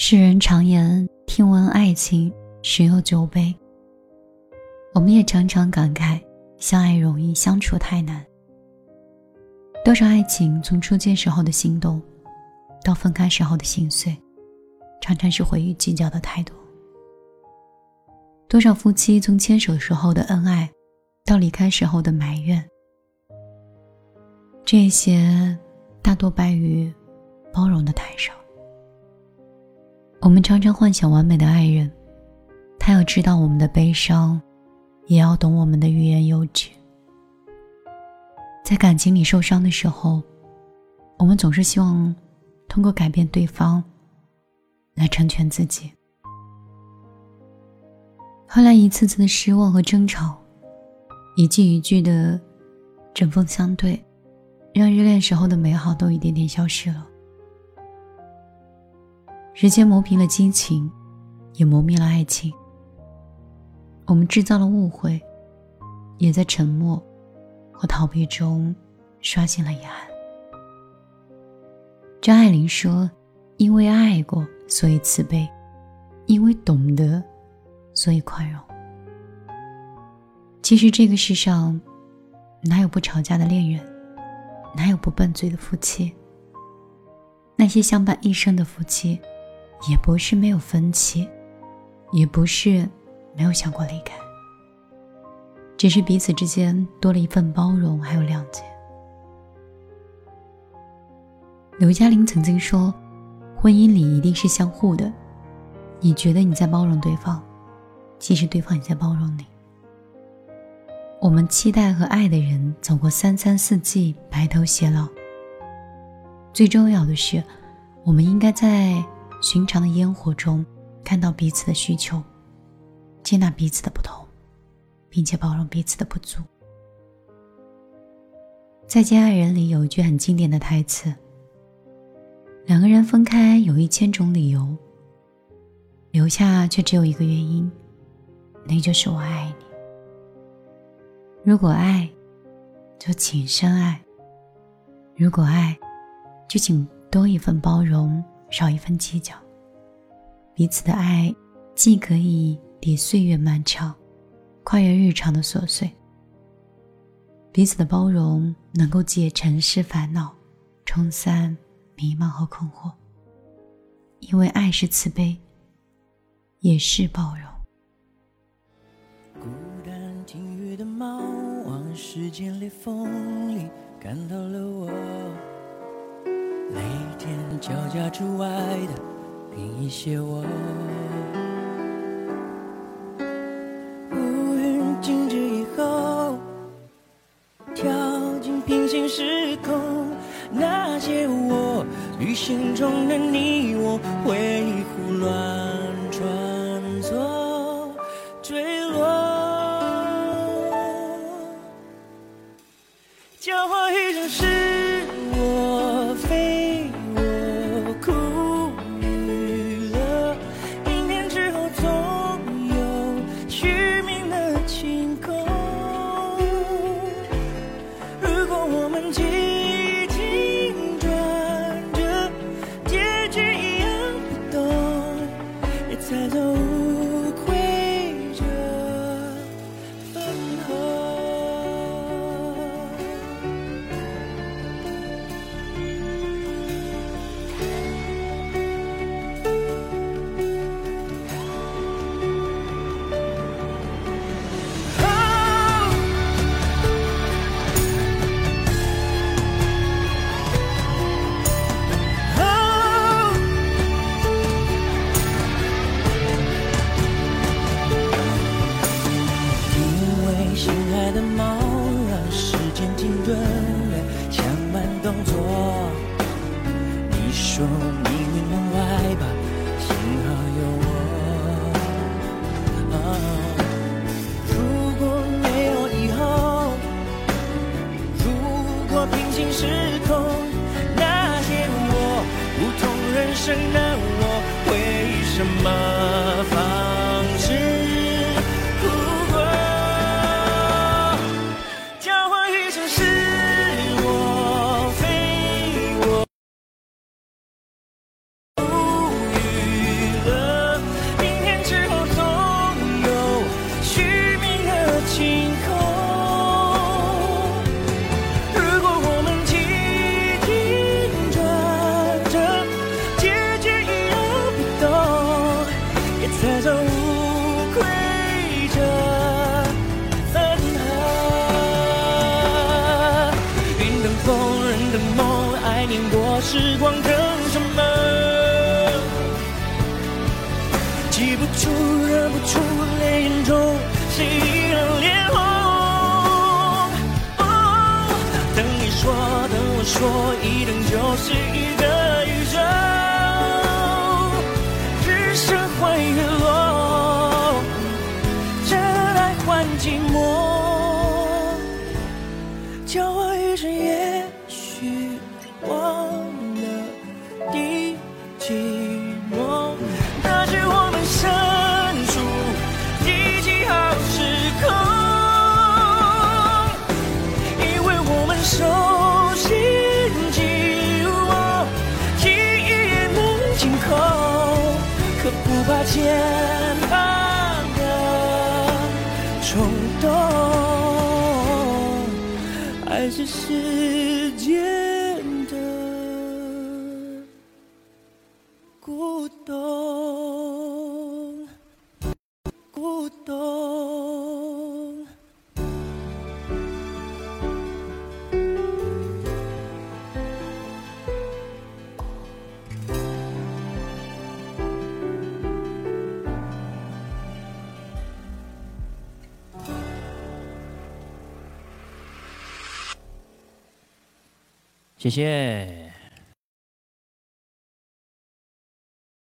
世人常言，听闻爱情十有九悲。我们也常常感慨，相爱容易相处太难。多少爱情从初见时候的心动，到分开时候的心碎，常常是回忆计较的太多。多少夫妻从牵手时候的恩爱，到离开时候的埋怨，这些大多败于包容的太少。我们常常幻想完美的爱人，他要知道我们的悲伤，也要懂我们的欲言又止。在感情里受伤的时候，我们总是希望通过改变对方来成全自己。后来一次次的失望和争吵，一句一句的针锋相对，让热恋时候的美好都一点点消失了。时间磨平了激情，也磨灭了爱情。我们制造了误会，也在沉默和逃避中刷新了遗憾。张爱玲说：“因为爱过，所以慈悲；因为懂得。”所以宽容。其实这个世上，哪有不吵架的恋人？哪有不拌嘴的夫妻？那些相伴一生的夫妻，也不是没有分歧，也不是没有想过离开，只是彼此之间多了一份包容，还有谅解。刘嘉玲曾经说：“婚姻里一定是相互的，你觉得你在包容对方。”其实对方也在包容你。我们期待和爱的人走过三餐四季，白头偕老。最重要的是，我们应该在寻常的烟火中看到彼此的需求，接纳彼此的不同，并且包容彼此的不足。再见爱人里有一句很经典的台词：两个人分开有一千种理由，留下却只有一个原因。那就是我爱你。如果爱，就请深爱；如果爱，就请多一份包容，少一份计较。彼此的爱，既可以抵岁月漫长，跨越日常的琐碎；彼此的包容，能够解尘世烦恼，冲散迷茫和困惑。因为爱是慈悲，也是包容。时间裂缝里看到了我，每天交加之外的另一些我。乌云静止以后，跳进平行时空，那些我，旅行中的你我，回忆胡乱时光等什么？记不住，忍不住，泪眼中谁依然脸红？等你说，等我说，一等就是一个宇宙。日升换月落，真爱换寂寞。交换余生，也许忘第几幕。那是我们身处第几号时空，因为我们手心紧握，记忆也能紧扣，可不怕牵绊的冲动，还是时间孤独，孤独。谢谢。